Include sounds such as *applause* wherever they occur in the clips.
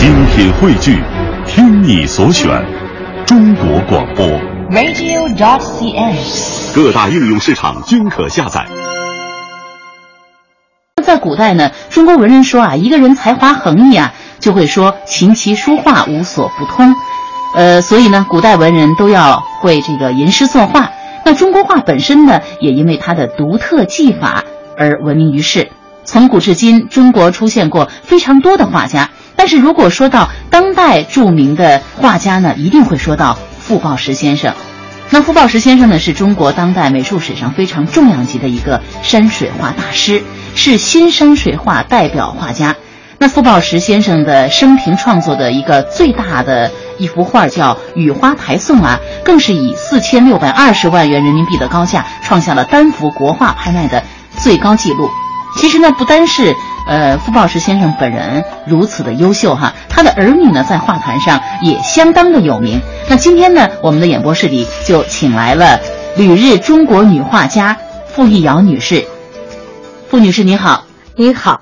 精品汇聚，听你所选，中国广播。radio.dot.cn，。各大应用市场均可下载。在古代呢，中国文人说啊，一个人才华横溢啊，就会说琴棋书画无所不通。呃，所以呢，古代文人都要会这个吟诗作画。那中国画本身呢，也因为它的独特技法而闻名于世。从古至今，中国出现过非常多的画家，但是如果说到当代著名的画家呢，一定会说到傅抱石先生。那傅抱石先生呢，是中国当代美术史上非常重量级的一个山水画大师，是新山水画代表画家。那傅抱石先生的生平创作的一个最大的一幅画叫《雨花台颂》啊，更是以四千六百二十万元人民币的高价创下了单幅国画拍卖的最高纪录。其实呢，不单是呃傅抱石先生本人如此的优秀哈，他的儿女呢在画坛上也相当的有名。那今天呢，我们的演播室里就请来了旅日中国女画家傅艺瑶女士。傅女士您好，您好，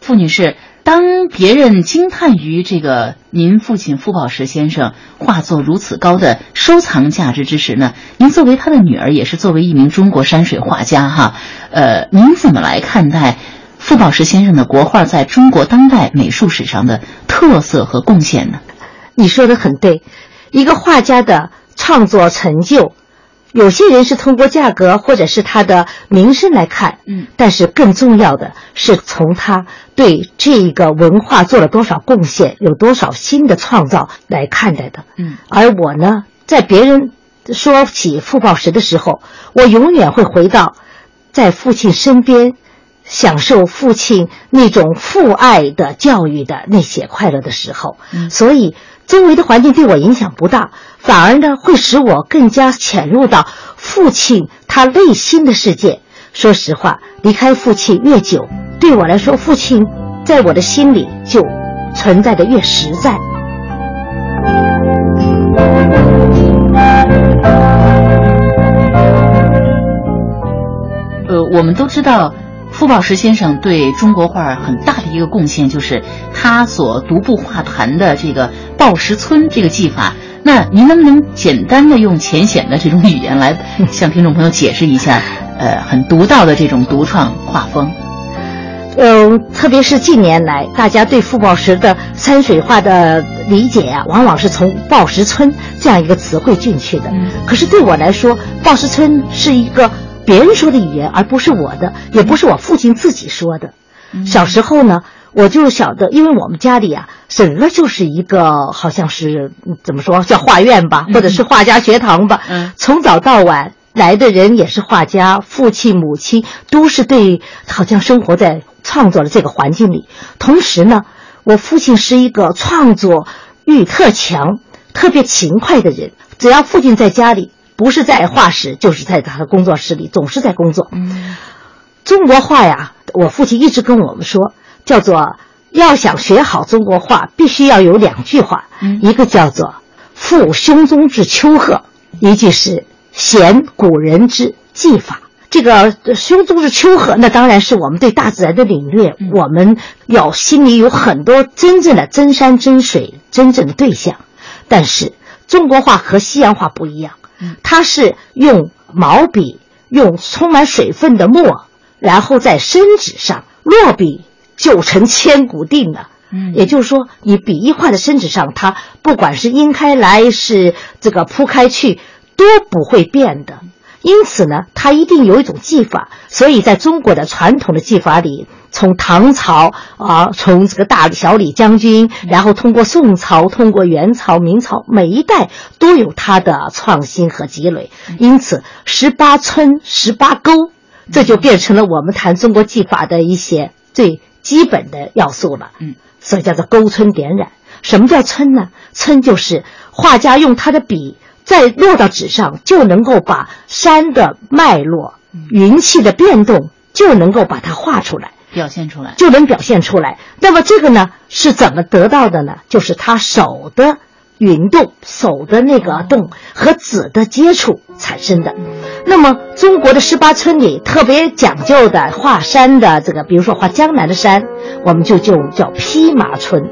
傅女士。当别人惊叹于这个您父亲傅抱石先生画作如此高的收藏价值之时呢，您作为他的女儿，也是作为一名中国山水画家哈，呃，您怎么来看待傅抱石先生的国画在中国当代美术史上的特色和贡献呢？你说的很对，一个画家的创作成就。有些人是通过价格或者是他的名声来看，嗯，但是更重要的是从他对这个文化做了多少贡献，有多少新的创造来看待的，嗯。而我呢，在别人说起傅抱石的时候，我永远会回到在父亲身边，享受父亲那种父爱的教育的那些快乐的时候，嗯，所以。周围的环境对我影响不大，反而呢会使我更加潜入到父亲他内心的世界。说实话，离开父亲越久，对我来说，父亲在我的心里就存在的越实在。呃，我们都知道。傅抱石先生对中国画很大的一个贡献，就是他所独步画坛的这个抱石村这个技法。那您能不能简单的用浅显的这种语言来 *laughs* 向听众朋友解释一下，呃，很独到的这种独创画风？嗯，特别是近年来，大家对傅抱石的山水画的理解呀、啊，往往是从“抱石村”这样一个词汇进去的。嗯、可是对我来说，抱石村是一个。别人说的语言，而不是我的，也不是我父亲自己说的。嗯、小时候呢，我就晓得，因为我们家里啊，整个就是一个好像是怎么说叫画院吧，嗯、或者是画家学堂吧。嗯，从早到晚来的人也是画家，父亲、母亲都是对，好像生活在创作的这个环境里。同时呢，我父亲是一个创作欲特强、特别勤快的人，只要父亲在家里。不是在画室，就是在他的工作室里，总是在工作。嗯，中国画呀，我父亲一直跟我们说，叫做要想学好中国画，必须要有两句话，嗯、一个叫做“复胸中之丘壑”，一句是“贤古人之技法”。这个胸中之丘壑，那当然是我们对大自然的领略，嗯、我们要心里有很多真正的真山真水，真正的对象。但是中国画和西洋画不一样。它是用毛笔，用充满水分的墨，然后在深纸上落笔就成千古定了。嗯，也就是说，你笔一画在深纸上，它不管是阴开来是这个铺开去，都不会变的。因此呢，它一定有一种技法。所以在中国的传统的技法里，从唐朝啊，从这个大小李将军，然后通过宋朝，通过元朝、明朝，每一代都有它的创新和积累。因此，十八村、十八沟，这就变成了我们谈中国技法的一些最基本的要素了。嗯，所以叫做沟村点染。什么叫村呢？村就是画家用他的笔。再落到纸上，就能够把山的脉络、云气的变动，就能够把它画出来，表现出来，就能表现出来。那么这个呢，是怎么得到的呢？就是他手的云动、手的那个动和纸的接触产生的。那么中国的十八村里特别讲究的画山的这个，比如说画江南的山，我们就就叫披麻村。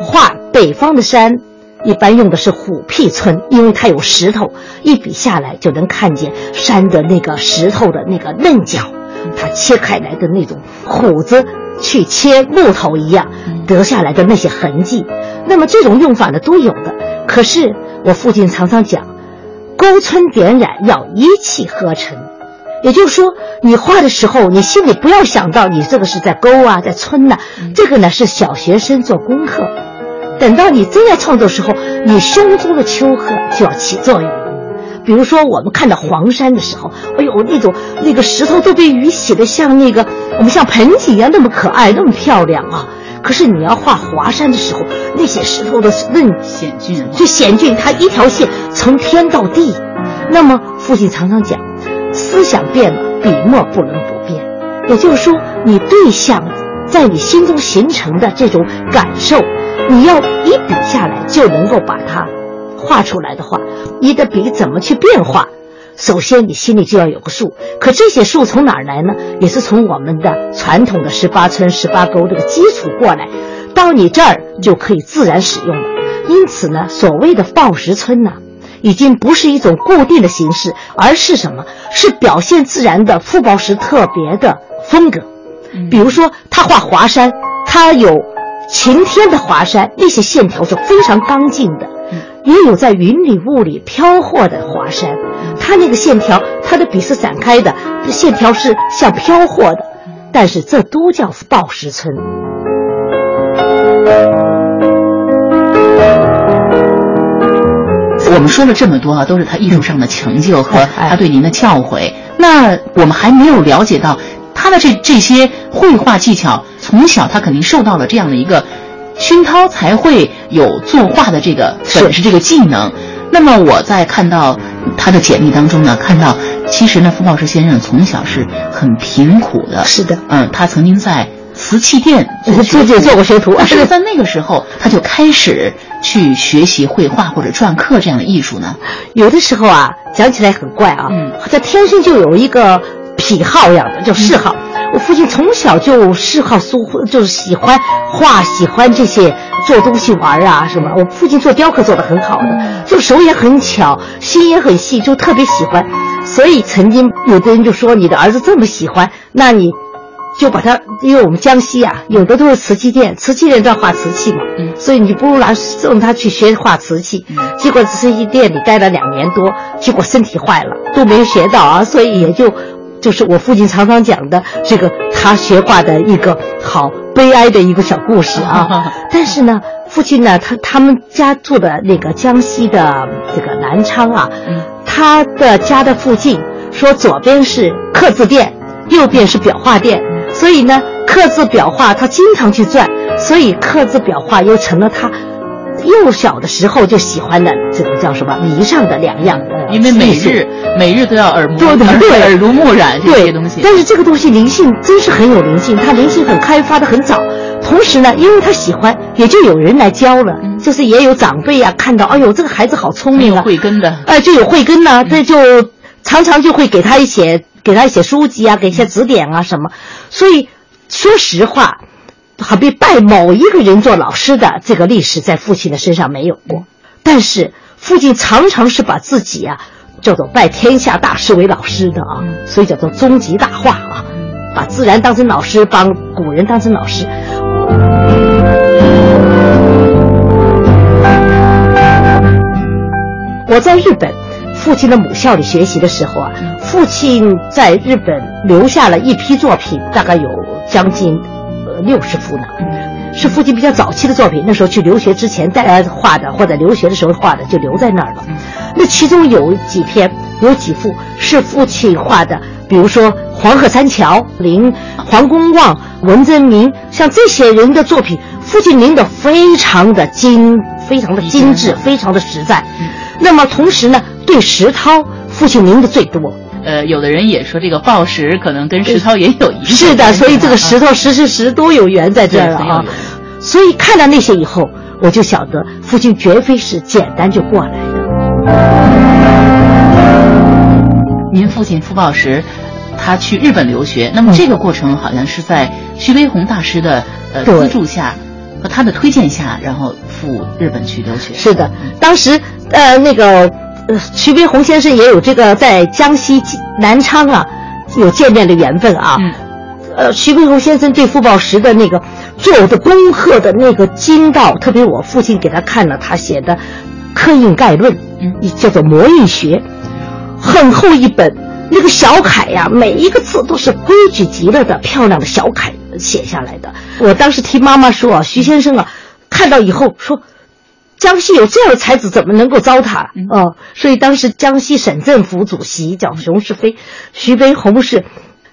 画北方的山，一般用的是虎屁皴，因为它有石头，一笔下来就能看见山的那个石头的那个棱角，它切开来的那种虎子去切木头一样得下来的那些痕迹。那么这种用法呢都有的。可是我父亲常常讲，勾皴点染要一气呵成。也就是说，你画的时候，你心里不要想到你这个是在勾啊，在皴呐，这个呢是小学生做功课。等到你真要创作时候，你胸中的丘壑就要起作用。比如说，我们看到黄山的时候，哎呦，那种那个石头都被雨洗得像那个我们像盆景一样那么可爱，那么漂亮啊。可是你要画华山的时候，那些石头的棱险峻，就险峻，它一条线从天到地。那么父亲常常讲。思想变了，笔墨不能不变。也就是说，你对象在你心中形成的这种感受，你要一笔下来就能够把它画出来的话，你的笔怎么去变化？首先你心里就要有个数。可这些数从哪儿来呢？也是从我们的传统的十八村、十八沟这个基础过来，到你这儿就可以自然使用了。因此呢，所谓的报时村呢。已经不是一种固定的形式，而是什么？是表现自然的傅抱石特别的风格。比如说，他画华山，他有晴天的华山，那些线条是非常刚劲的；也有在云里雾里飘过的华山，它那个线条，它的笔是散开的，线条是像飘过的。但是这都叫抱石村。我们说了这么多啊，都是他艺术上的成就和他对您的教诲。那我们还没有了解到他的这这些绘画技巧，从小他肯定受到了这样的一个熏陶，才会有作画的这个本事、这个技能。那么我在看到他的简历当中呢，看到其实呢，傅抱石先生从小是很贫苦的。是的，嗯，他曾经在瓷器店做过学徒，*laughs* 是在那个时候他就开始。去学习绘画或者篆刻这样的艺术呢？有的时候啊，讲起来很怪啊，嗯他天生就有一个癖好一样的，叫嗜好。我父亲从小就嗜好书，就是喜欢画，喜欢这些做东西玩啊什么。我父亲做雕刻做得很好的，就手也很巧，心也很细，就特别喜欢。所以曾经有的人就说：“你的儿子这么喜欢，那你。”就把他，因为我们江西啊，有的都是瓷器店，瓷器店都要画瓷器嘛，嗯，所以你不如拿送他去学画瓷器。结果瓷器店里待了两年多，结果身体坏了，都没学到啊，所以也就，就是我父亲常常讲的这个他学画的一个好悲哀的一个小故事啊。*laughs* 但是呢，父亲呢，他他们家住的那个江西的这个南昌啊，他的家的附近说左边是刻字店，右边是裱画店。所以呢，刻字裱画他经常去转，所以刻字裱画又成了他幼小的时候就喜欢的这个叫什么迷上的两样。因为每日每日都要耳目对对耳濡目染这些东西。但是这个东西灵性真是很有灵性，他灵性很开发的很早。同时呢，因为他喜欢，也就有人来教了，就是也有长辈啊看到，哎呦这个孩子好聪明啊，慧根的，哎就有慧根呐，这就常常就会给他一些。给他一些书籍啊，给一些指点啊什么，所以说实话，好比拜某一个人做老师的这个历史，在父亲的身上没有过。但是父亲常常是把自己啊叫做拜天下大师为老师的啊，所以叫做终极大化啊，把自然当成老师，把古人当成老师。我在日本。父亲的母校里学习的时候啊，父亲在日本留下了一批作品，大概有将近六十幅呢，是父亲比较早期的作品。那时候去留学之前带来画的，或者留学的时候画的，就留在那儿了。那其中有几篇，有几幅是父亲画的，比如说黄鹤三桥、林黄公望、文征明，像这些人的作品，父亲临的非常的精，非常的精致，非常的实在。那么同时呢？对石涛，父亲临的最多。呃，有的人也说这个报石可能跟石涛也有一是的，所以这个石头石石石都有缘在这儿了啊。所以看到那些以后，我就晓得父亲绝非是简单就过来的。您父亲傅抱石，他去日本留学，那么这个过程好像是在徐悲鸿大师的呃资助下。和他的推荐下，然后赴日本去留学。是的，当时呃那个呃徐悲鸿先生也有这个在江西南昌啊有见面的缘分啊。嗯。呃，徐悲鸿先生对傅抱石的那个做的功课的那个精到，特别我父亲给他看了他写的《刻印概论》，嗯，叫做《魔印学》，很厚一本，那个小楷呀，每一个字都是规矩极了的漂亮的小楷写下来的。我当时听妈妈说啊，徐先生啊，看到以后说，江西有这样的才子，怎么能够糟蹋？哦，所以当时江西省政府主席叫熊式飞，徐悲鸿是。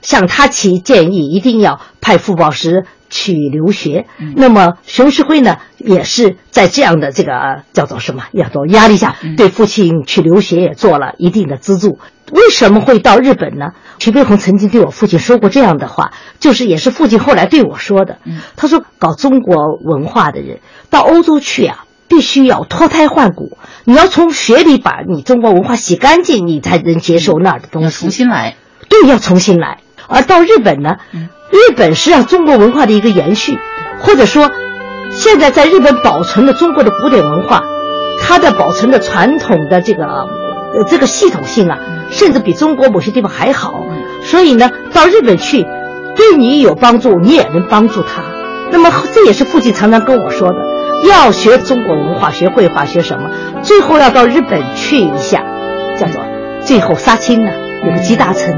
向他提建议，一定要派傅抱石去留学。那么熊式辉呢，也是在这样的这个叫做什么，叫做压力下，对父亲去留学也做了一定的资助。为什么会到日本呢？徐悲鸿曾经对我父亲说过这样的话，就是也是父亲后来对我说的。他说，搞中国文化的人到欧洲去啊，必须要脱胎换骨，你要从血里把你中国文化洗干净，你才能接受那儿的东西。重新来，对，要重新来。而到日本呢，日本是让中国文化的一个延续，或者说，现在在日本保存的中国的古典文化，它的保存的传统的这个呃这个系统性啊，甚至比中国某些地方还好。所以呢，到日本去，对你有帮助，你也能帮助他。那么这也是父亲常常跟我说的，要学中国文化，学绘画，学什么，最后要到日本去一下，叫做最后杀青呢，有个集大成。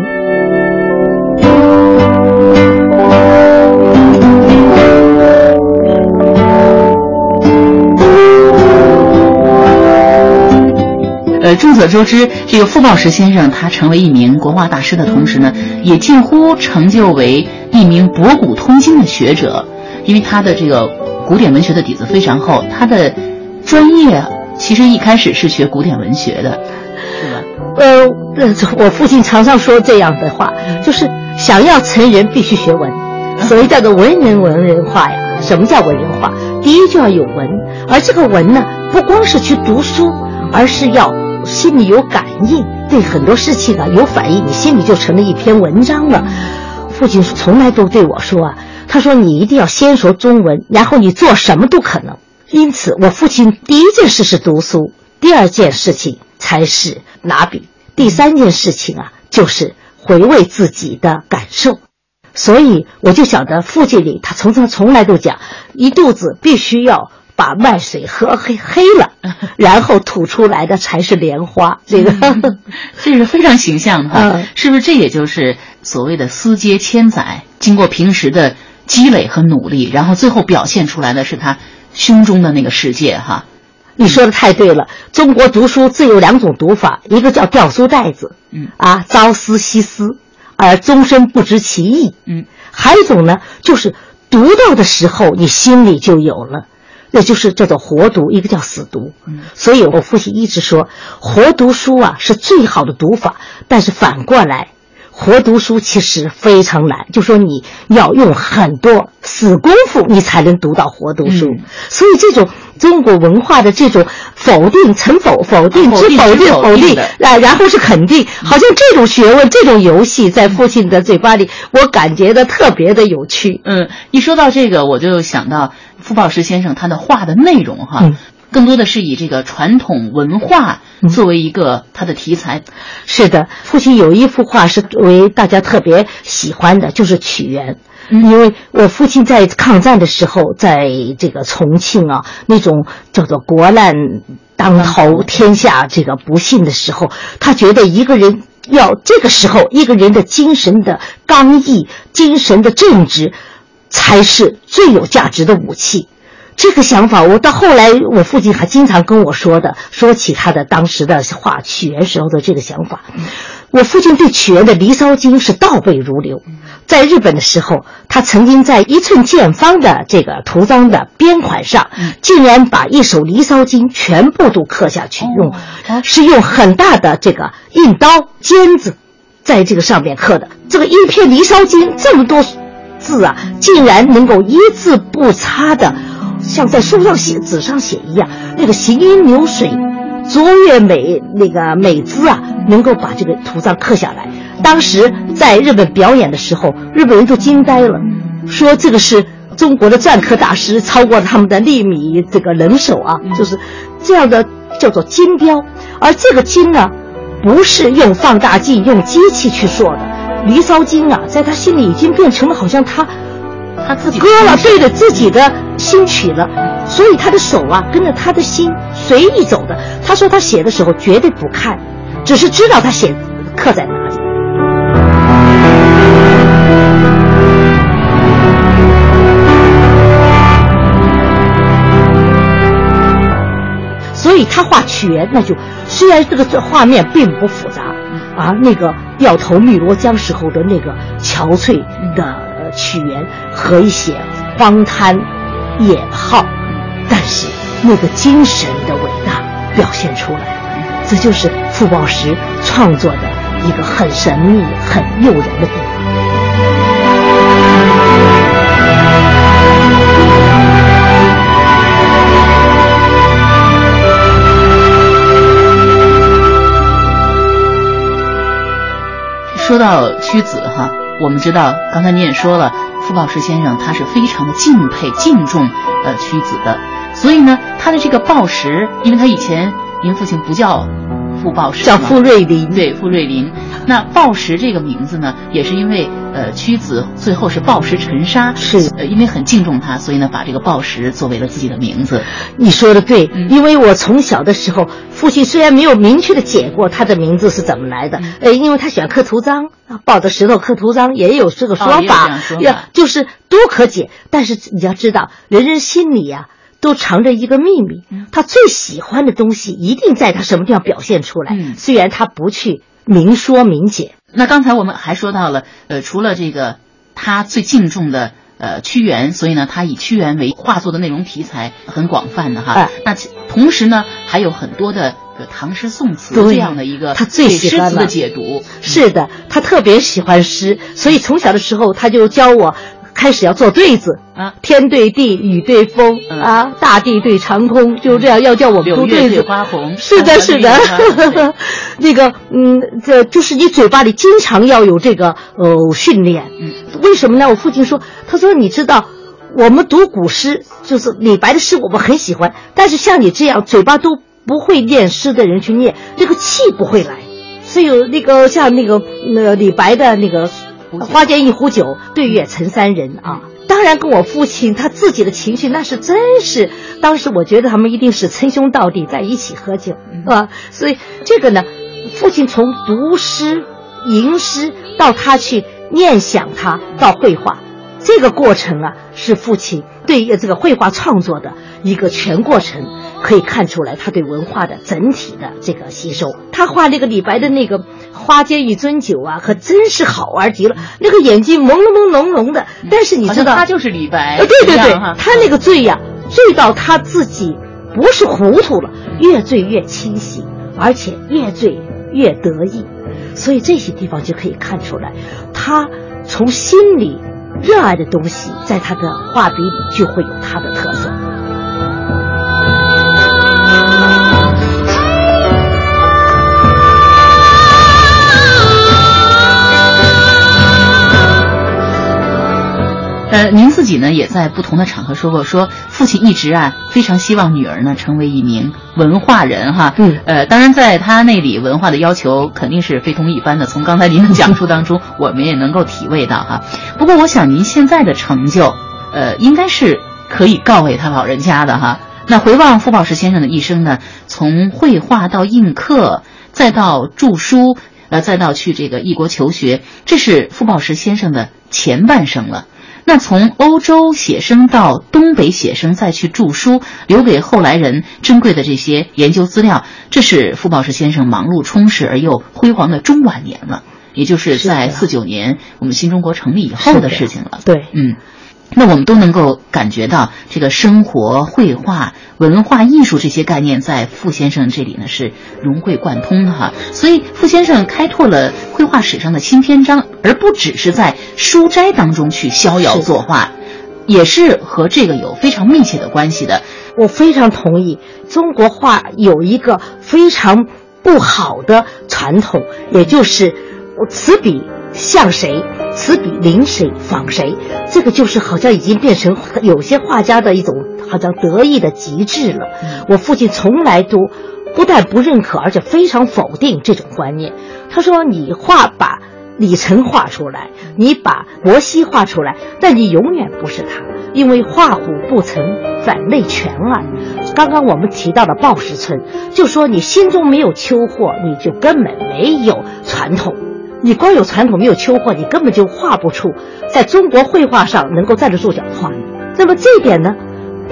呃，众所周知，这个傅抱石先生他成为一名国画大师的同时呢，也近乎成就为一名博古通今的学者，因为他的这个古典文学的底子非常厚。他的专业其实一开始是学古典文学的，是吧？呃，我父亲常常说这样的话，就是想要成人必须学文，所谓叫做文人文人化呀。什么叫文人化？第一就要有文，而这个文呢，不光是去读书，而是要。心里有感应，对很多事情啊有反应，你心里就成了一篇文章了。父亲从来都对我说啊，他说你一定要先说中文，然后你做什么都可能。因此，我父亲第一件事是读书，第二件事情才是拿笔，第三件事情啊就是回味自己的感受。所以我就晓得，父亲里他从从从来都讲，一肚子必须要。把麦穗喝黑黑了，然后吐出来的才是莲花。这个，*laughs* 这是非常形象的哈，是不是？这也就是所谓的丝接千载，经过平时的积累和努力，然后最后表现出来的是他胸中的那个世界哈。你说的太对了，中国读书自有两种读法，一个叫吊书袋子，嗯啊，朝思夕思，而终身不知其意，嗯，还有一种呢，就是读到的时候你心里就有了。那就是叫做活读，一个叫死读。所以我父亲一直说，活读书啊是最好的读法。但是反过来，活读书其实非常难，就说你要用很多死功夫，你才能读到活读书。所以这种中国文化的这种否定、成否、否定、之否定、否定啊，然后是肯定，好像这种学问、这种游戏，在父亲的嘴巴里，我感觉的特别的有趣。嗯，一说到这个，我就想到。傅抱石先生他的画的内容哈，更多的是以这个传统文化作为一个他的题材。是的，父亲有一幅画是为大家特别喜欢的，就是曲园。因为我父亲在抗战的时候，在这个重庆啊，那种叫做国难当头、天下这个不幸的时候，他觉得一个人要这个时候，一个人的精神的刚毅、精神的正直。才是最有价值的武器，这个想法我到后来，我父亲还经常跟我说的，说起他的当时的画曲园时候的这个想法。我父亲对曲园的《离骚经》是倒背如流，在日本的时候，他曾经在一寸见方的这个图章的边款上，竟然把一首《离骚经》全部都刻下去，用是用很大的这个印刀尖子，在这个上面刻的。这个一篇《离骚经》这么多。字啊，竟然能够一字不差的，像在书上写、纸上写一样，那个行云流水、卓越美那个美姿啊，能够把这个图章刻下来。当时在日本表演的时候，日本人都惊呆了，说这个是中国的篆刻大师超过了他们的立米这个人手啊，就是这样的叫做金雕。而这个金呢，不是用放大镜、用机器去做的，《离骚经》啊，在他心里已经变成了好像他他自己割了，对着自己的心曲了，所以他的手啊跟着他的心随意走的。他说他写的时候绝对不看，只是知道他写刻在哪里。所以他画屈原，那就虽然这个画面并不复杂，啊，那个掉头汨罗江时候的那个憔悴的屈原和一些荒滩野号，但是那个精神的伟大表现出来，这就是傅抱石创作的一个很神秘、很诱人的地方。说到屈子哈，我们知道刚才您也说了，傅抱石先生他是非常的敬佩敬重呃屈子的，所以呢，他的这个抱石，因为他以前您父亲不叫傅抱石，叫傅瑞林对傅瑞林。那抱石这个名字呢，也是因为呃屈子最后是抱石沉沙，是。呃因为很敬重他，所以呢把这个抱石作为了自己的名字。你说的对，嗯。因为我从小的时候，父亲虽然没有明确的解过他的名字是怎么来的，嗯。呃，因为他喜欢刻图章，啊抱着石头刻图章，也有这个说法就是都可解。但是你要知道，人人心里呀、都藏着一个秘密，嗯。他最喜欢的东西一定在他什么地方表现出来，嗯。虽然他不去明说明解。那刚才我们还说到了，呃，除了这个他最敬重的呃屈原，所以呢，他以屈原为画作的内容题材很广泛的哈。哎那其同时呢，还有很多的呃唐诗宋词对这样的一个他最喜欢的解读。是的，他特别喜欢诗，所以从小的时候他就教我开始要做对子啊天对地，雨对风、嗯啊，大地对长空，就这样要叫我们读对子。花红，是的，是的 *laughs* 那个，嗯，这就是你嘴巴里经常要有这个呃训练。嗯，为什么呢？我父亲说，他说你知道，我们读古诗，就是李白的诗，我们很喜欢，但是像你这样嘴巴都不会念诗的人去念，这个气不会来。所以那个像那个那个李白的那个壶酒“花间一壶酒，对月成三人”啊，当然跟我父亲他自己的情绪那是真是，当时我觉得他们一定是称兄道弟在一起喝酒，啊？所以这个呢，父亲从读诗、吟诗到他去念想他到绘画，这个过程啊，是父亲对于这个绘画创作的一个全过程，可以看出来他对文化的整体的这个吸收。他画那个李白的那个“花间一樽酒”啊，可真是好玩极了，那个眼睛朦胧朦胧胧的，但是你知道，他就是李白，呃，对对对他那个醉呀、醉到他自己不是糊涂了，越醉越清醒，而且越醉越得意，所以这些地方就可以看出来，他从心里热爱的东西，在他的画笔里就会有他的特色。呃，您自己呢也在不同的场合说过，说父亲一直啊非常希望女儿呢成为一名文化人哈。嗯呃，当然在他那里文化的要求肯定是非同一般的，从刚才您的讲述当中，*laughs* 我们也能够体味到哈。不过我想您现在的成就，呃，应该是可以告慰他老人家的哈。那回望傅抱石先生的一生呢，从绘画到印刻，再到著书，呃，再到去这个异国求学，这是傅抱石先生的前半生了。那从欧洲写生到东北写生，再去著书，留给后来人珍贵的这些研究资料，这是傅抱石先生忙碌充实而又辉煌的中晚年了，也就是在四九年我们新中国成立以后的。事情了。对，嗯，那我们都能够感觉到，这个生活、绘画、文化艺术这些概念在傅先生这里呢是融会贯通的哈。所以傅先生开拓了绘画史上的新篇章，而不只是在书斋当中去逍遥作画，也是和这个有非常密切的关系的。我非常同意，中国画有一个非常不好的传统，也就是此笔像谁，此笔临谁仿谁，这个就是好像已经变成有些画家的一种好像得意的极致了。我父亲从来都不但不认可，而且非常否定这种观念。他说：“你画把李晨画出来，你把摩西画出来，但你永远不是他，因为画虎不成反类犬耳。”刚刚我们提到的鲍石村，就说你心中没有秋货，你就根本没有传统。你光有传统没有秋货，你根本就画不出在中国绘画上能够站得住脚的画。那么这一点呢，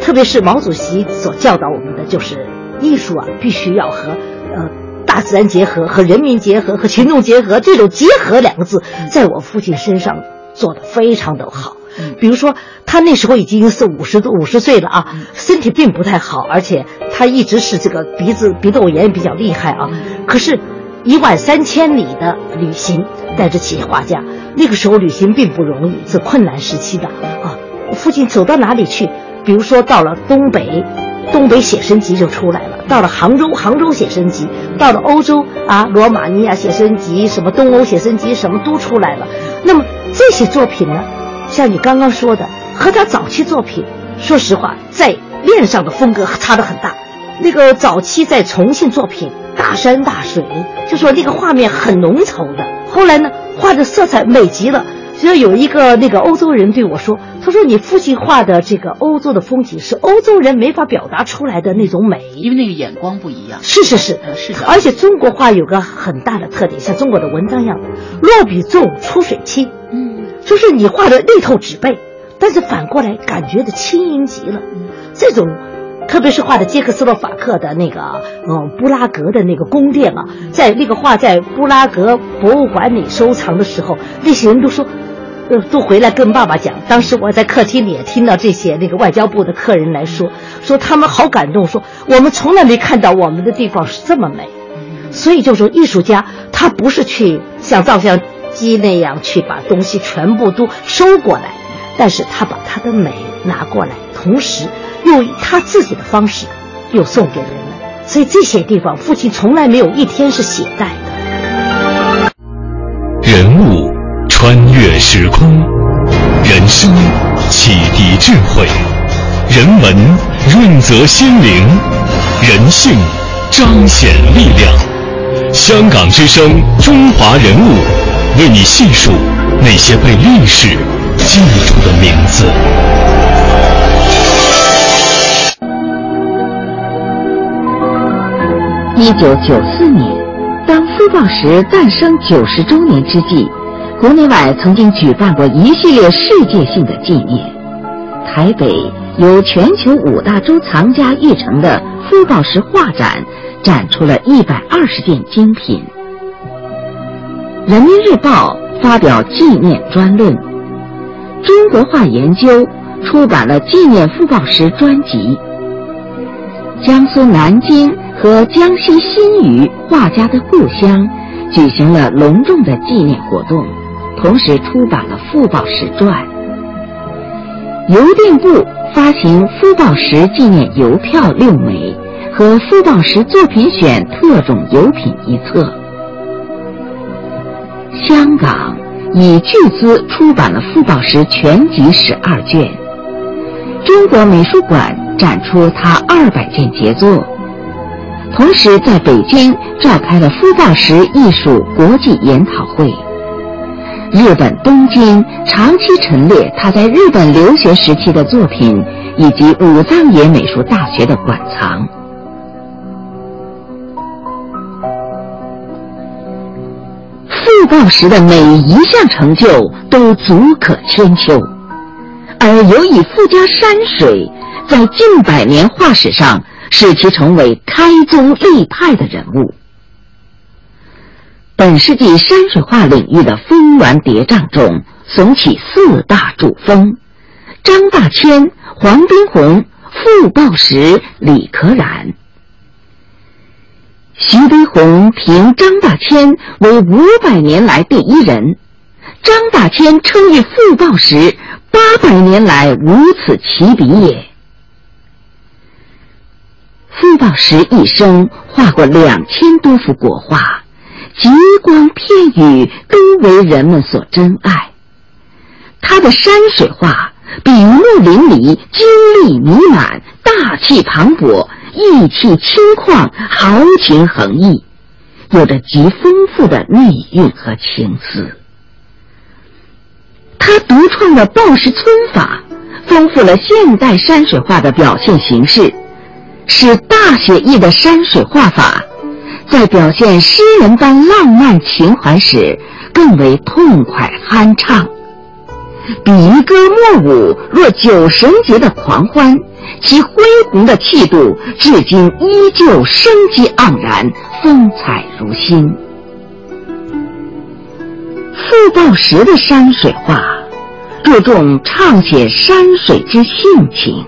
特别是毛主席所教导我们的，就是艺术啊，必须要和呃大自然结合，和人民结合，和群众结合。这种“结合”两个字，在我父亲身上做得非常的好。比如说，他那时候已经是五十多五十岁了啊，身体并不太好，而且他一直是这个鼻子鼻窦炎比较厉害啊。可是，一万三千里的旅行，带着企业画家，那个时候旅行并不容易，是困难时期的啊。父亲走到哪里去？比如说到了东北，东北写生集就出来了；到了杭州，杭州写生集；到了欧洲啊，罗马尼亚写生集，什么东欧写生集，什么都出来了。那么这些作品呢？像你刚刚说的，和他早期作品，说实话，在面上的风格差的很大。那个早期在重庆作品，大山大水，就说那个画面很浓稠的。后来呢，画的色彩美极了。只要有一个那个欧洲人对我说：“他说你父亲画的这个欧洲的风景是欧洲人没法表达出来的那种美，因为那个眼光不一样。”是是是，是的。而且中国画有个很大的特点，像中国的文章一样，落笔重，出水轻。嗯。就是你画的力透纸背，但是反过来感觉的轻盈极了。这种，特别是画的捷克斯洛伐克的那个，嗯，布拉格的那个宫殿啊，在那个画在布拉格博物馆里收藏的时候，那些人都说，呃，都回来跟爸爸讲。当时我在客厅里也听到这些那个外交部的客人来说，说他们好感动，说我们从来没看到我们的地方是这么美。所以就说艺术家他不是去像照相。机那样去把东西全部都收过来，但是他把他的美拿过来，同时用他自己的方式又送给人们。所以这些地方，父亲从来没有一天是懈怠的。人物穿越时空，人生启迪智慧，人文润泽心灵，人性彰显力量。香港之声，中华人物。为你细数那些被历史记住的名字。一九九四年，当书报时诞生九十周年之际，国内外曾经举办过一系列世界性的纪念。台北由全球五大洲藏家育成的傅抱石画展，展出了一百二十件精品。人民日报发表纪念专论，中国画研究出版了纪念傅抱石专辑。江苏南京和江西新余画家的故乡举行了隆重的纪念活动，同时出版了傅抱石传。邮电部发行傅抱石纪念邮票六枚和傅抱石作品选特种邮品一册。香港以巨资出版了傅抱石全集十二卷，中国美术馆展出他二百件杰作，同时在北京召开了傅抱石艺术国际研讨会。日本东京长期陈列他在日本留学时期的作品，以及武藏野美术大学的馆藏。傅抱石的每一项成就都足可千秋，而尤以傅家山水在近百年画史上使其成为开宗立派的人物。本世纪山水画领域的峰峦叠嶂中，耸起四大主峰：张大千、黄宾虹、傅抱石、李可染。徐悲鸿评张大千为五百年来第一人，张大千称誉傅抱石八百年来无此其比也。傅抱石一生画过两千多幅国画，极光片羽都为人们所珍爱。他的山水画笔墨淋漓，精力弥满，大气磅礴，意气轻旷，豪情横溢，有着极丰富的内蕴和情思。他独创的报时皴法，丰富了现代山水画的表现形式，使大写意的山水画法，在表现诗人般浪漫情怀时，更为痛快酣畅。比渔歌墨舞若酒神节的狂欢，其恢宏的气度至今依旧生机盎然，风采如新。傅抱石的山水画，注重畅写山水之性情。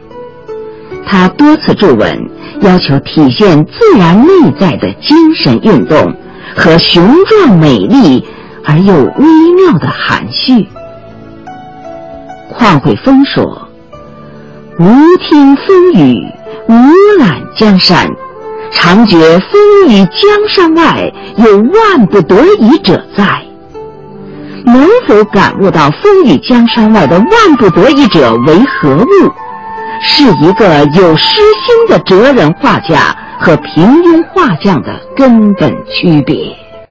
他多次著文，要求体现自然内在的精神运动和雄壮美丽而又微妙的含蓄。邝慧峰说：“无听风雨，无览江山，常觉风雨江山外有万不得已者在。能否感悟到风雨江山外的万不得已者为何物，是一个有诗心的哲人画家和平庸画匠的根本区别。”